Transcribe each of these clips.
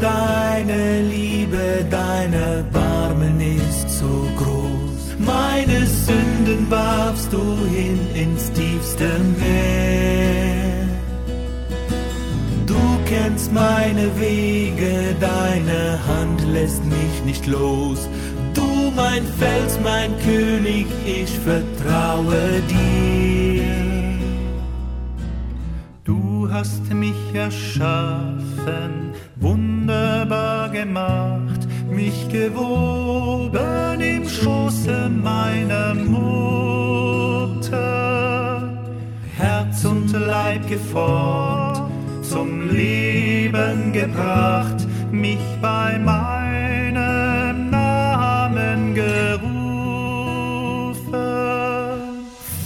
Deine Liebe, deine Barmen ist so groß. Meine Sünden warfst du hin ins tiefste Meer. Du kennst meine Wege, deine Hand lässt mich nicht los. Du mein Fels, mein König, ich vertraue dir. Du hast mich erschaffen, gemacht, mich gewoben im Schoße meiner Mutter. Herz und Leib geformt, zum Leben gebracht, mich bei meinem Namen gerufen.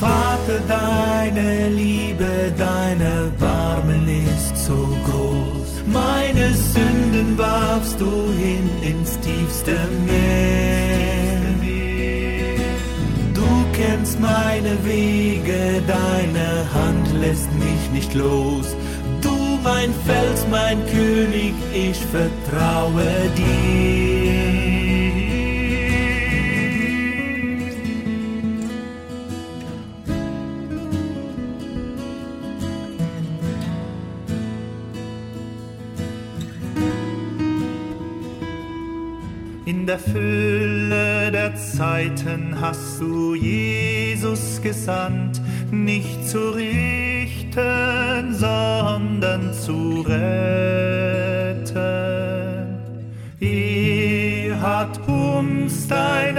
Vater, deine Liebe, deine Barmen Sünden warfst du hin ins tiefste Meer. Du kennst meine Wege, deine Hand lässt mich nicht los. Du mein Fels, mein König, ich vertraue dir. In der Fülle der Zeiten hast du Jesus gesandt, nicht zu richten, sondern zu retten. Er hat uns deinen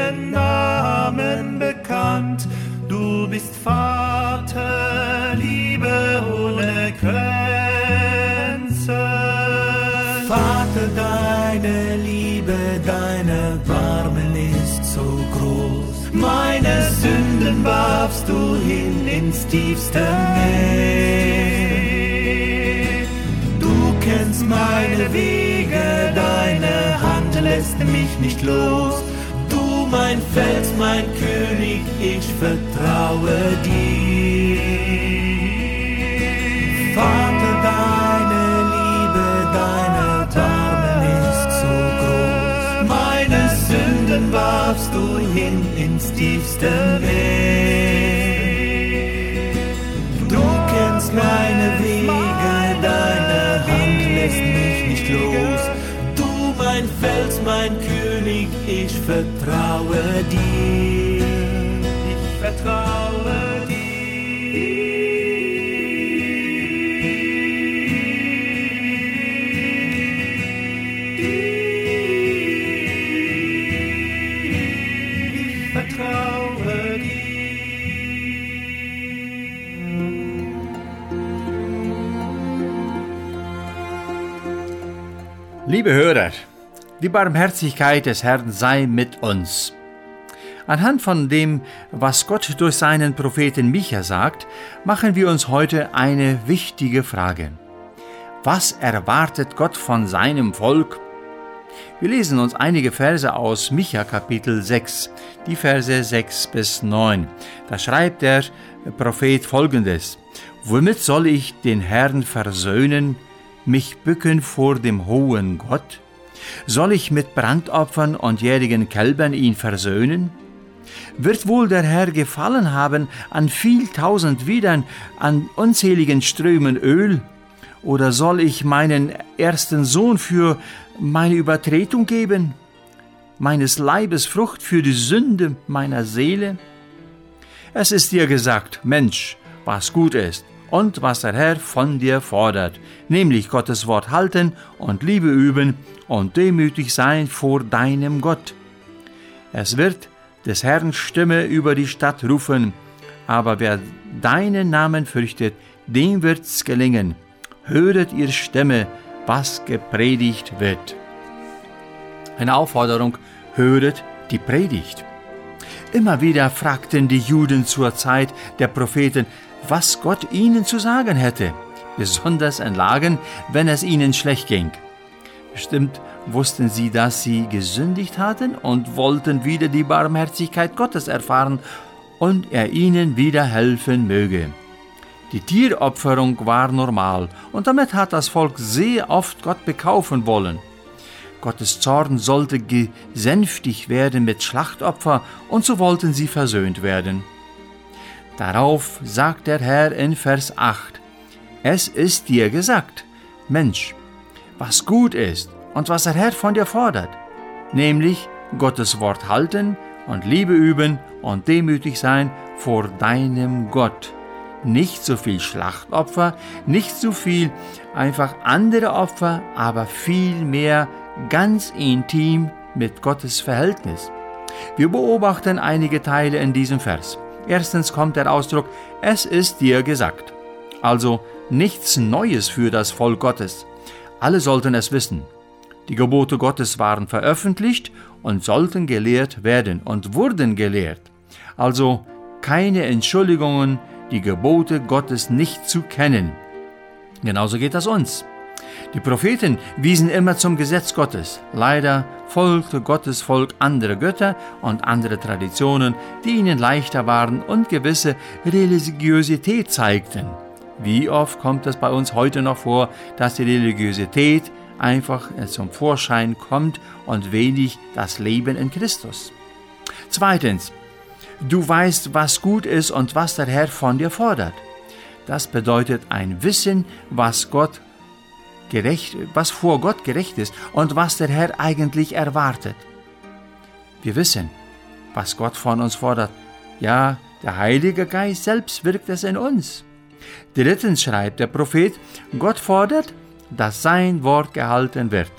Meine Sünden warfst du hin ins tiefste Meer. Du kennst meine Wege, deine Hand lässt mich nicht los. Du mein Fels, mein König, ich vertraue dir. Sünden warfst du hin ins tiefste Meer. Du kennst meine Wege, deine Hand lässt mich nicht los. Du mein Fels, mein König, ich vertraue dir. Ich vertraue dir. Liebe Hörer, die Barmherzigkeit des Herrn sei mit uns. Anhand von dem, was Gott durch seinen Propheten Micha sagt, machen wir uns heute eine wichtige Frage. Was erwartet Gott von seinem Volk? Wir lesen uns einige Verse aus Micha Kapitel 6, die Verse 6 bis 9. Da schreibt der Prophet folgendes: Womit soll ich den Herrn versöhnen, mich bücken vor dem hohen Gott? Soll ich mit Brandopfern und jährigen Kälbern ihn versöhnen? Wird wohl der Herr gefallen haben an viel tausend Widern, an unzähligen Strömen Öl? Oder soll ich meinen ersten Sohn für meine Übertretung geben? Meines Leibes Frucht für die Sünde meiner Seele? Es ist dir gesagt, Mensch, was gut ist und was der Herr von dir fordert, nämlich Gottes Wort halten und Liebe üben und demütig sein vor deinem Gott. Es wird des Herrn Stimme über die Stadt rufen, aber wer deinen Namen fürchtet, dem wird's gelingen. Höret ihr Stimme, was gepredigt wird. Eine Aufforderung, höret die Predigt. Immer wieder fragten die Juden zur Zeit der Propheten, was Gott ihnen zu sagen hätte, besonders in Lagen, wenn es ihnen schlecht ging. Bestimmt wussten sie, dass sie gesündigt hatten und wollten wieder die Barmherzigkeit Gottes erfahren und er ihnen wieder helfen möge. Die Tieropferung war normal und damit hat das Volk sehr oft Gott bekaufen wollen. Gottes Zorn sollte gesänftigt werden mit Schlachtopfer und so wollten sie versöhnt werden. Darauf sagt der Herr in Vers 8, Es ist dir gesagt, Mensch, was gut ist und was der Herr von dir fordert, nämlich Gottes Wort halten und Liebe üben und demütig sein vor deinem Gott. Nicht so viel Schlachtopfer, nicht so viel einfach andere Opfer, aber viel mehr ganz intim mit Gottes Verhältnis. Wir beobachten einige Teile in diesem Vers. Erstens kommt der Ausdruck, es ist dir gesagt. Also nichts Neues für das Volk Gottes. Alle sollten es wissen. Die Gebote Gottes waren veröffentlicht und sollten gelehrt werden und wurden gelehrt. Also keine Entschuldigungen, die Gebote Gottes nicht zu kennen. Genauso geht das uns. Die Propheten wiesen immer zum Gesetz Gottes. Leider folgte Gottes Volk andere Götter und andere Traditionen, die ihnen leichter waren und gewisse Religiosität zeigten. Wie oft kommt es bei uns heute noch vor, dass die Religiosität einfach zum Vorschein kommt und wenig das Leben in Christus? Zweitens, du weißt, was gut ist und was der Herr von dir fordert. Das bedeutet ein Wissen, was Gott gerecht, was vor Gott gerecht ist und was der Herr eigentlich erwartet. Wir wissen, was Gott von uns fordert. Ja, der Heilige Geist selbst wirkt es in uns. Drittens schreibt der Prophet, Gott fordert, dass sein Wort gehalten wird.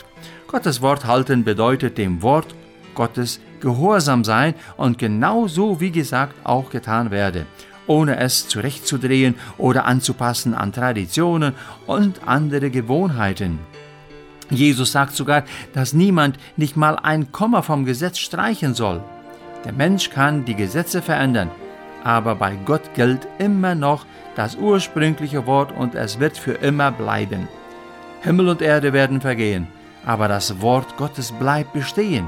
Gottes Wort halten bedeutet dem Wort Gottes gehorsam sein und genau so wie gesagt auch getan werde, ohne es zurechtzudrehen oder anzupassen an Traditionen und andere Gewohnheiten. Jesus sagt sogar, dass niemand nicht mal ein Komma vom Gesetz streichen soll. Der Mensch kann die Gesetze verändern, aber bei Gott gilt immer noch das ursprüngliche Wort und es wird für immer bleiben. Himmel und Erde werden vergehen, aber das Wort Gottes bleibt bestehen.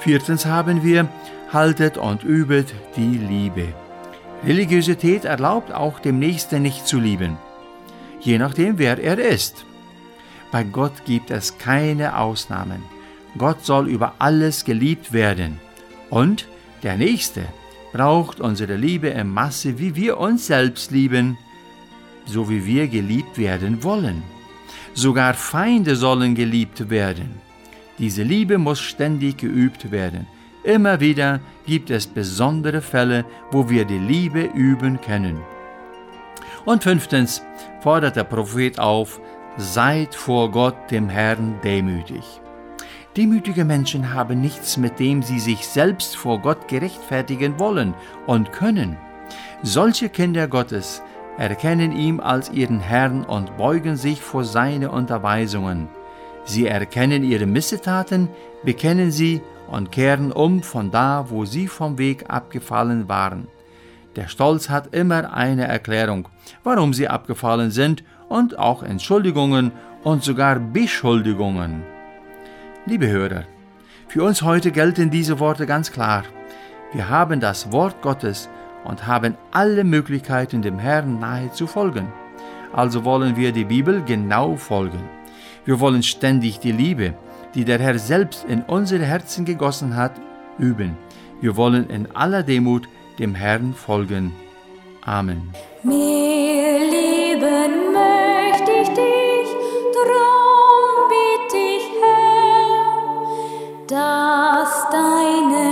Viertens haben wir, haltet und übet die Liebe. Religiosität erlaubt auch dem Nächsten nicht zu lieben, je nachdem wer er ist. Bei Gott gibt es keine Ausnahmen. Gott soll über alles geliebt werden. Und der Nächste braucht unsere Liebe in Masse, wie wir uns selbst lieben, so wie wir geliebt werden wollen. Sogar Feinde sollen geliebt werden. Diese Liebe muss ständig geübt werden. Immer wieder gibt es besondere Fälle, wo wir die Liebe üben können. Und fünftens fordert der Prophet auf, seid vor Gott dem Herrn demütig. Demütige Menschen haben nichts, mit dem sie sich selbst vor Gott gerechtfertigen wollen und können. Solche Kinder Gottes erkennen ihn als ihren Herrn und beugen sich vor seine Unterweisungen. Sie erkennen ihre Missetaten, bekennen sie und kehren um von da, wo sie vom Weg abgefallen waren. Der Stolz hat immer eine Erklärung, warum sie abgefallen sind und auch Entschuldigungen und sogar Beschuldigungen. Liebe Hörer, für uns heute gelten diese Worte ganz klar. Wir haben das Wort Gottes und haben alle Möglichkeiten, dem Herrn nahe zu folgen. Also wollen wir die Bibel genau folgen. Wir wollen ständig die Liebe, die der Herr selbst in unsere Herzen gegossen hat, üben. Wir wollen in aller Demut dem Herrn folgen. Amen. Mehr lieben möchte ich dich, drum dass deine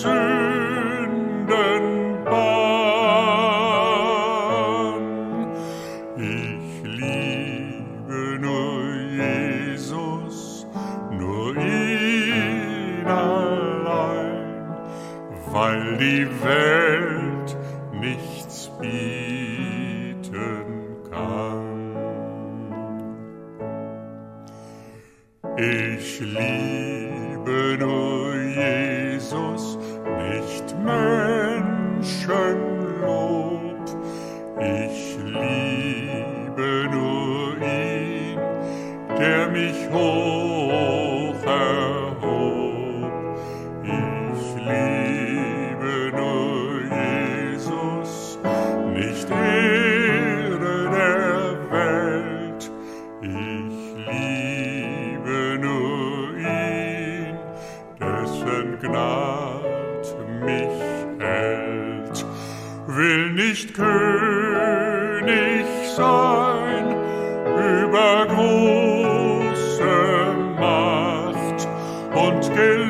soon. will nicht König sein über große Macht und Gelegen.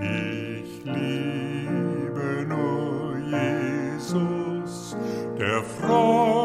Ich liebe nur Jesus, der Freund.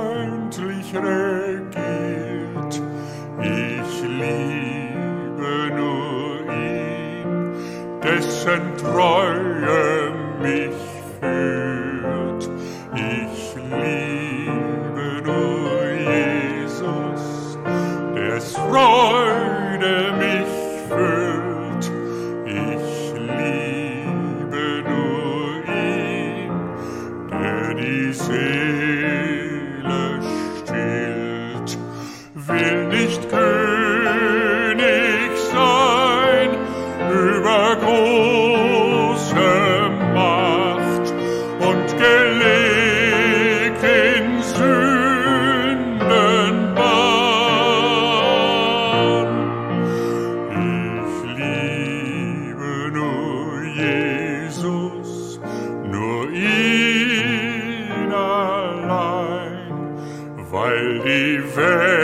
nur ihn allein, weil die Welt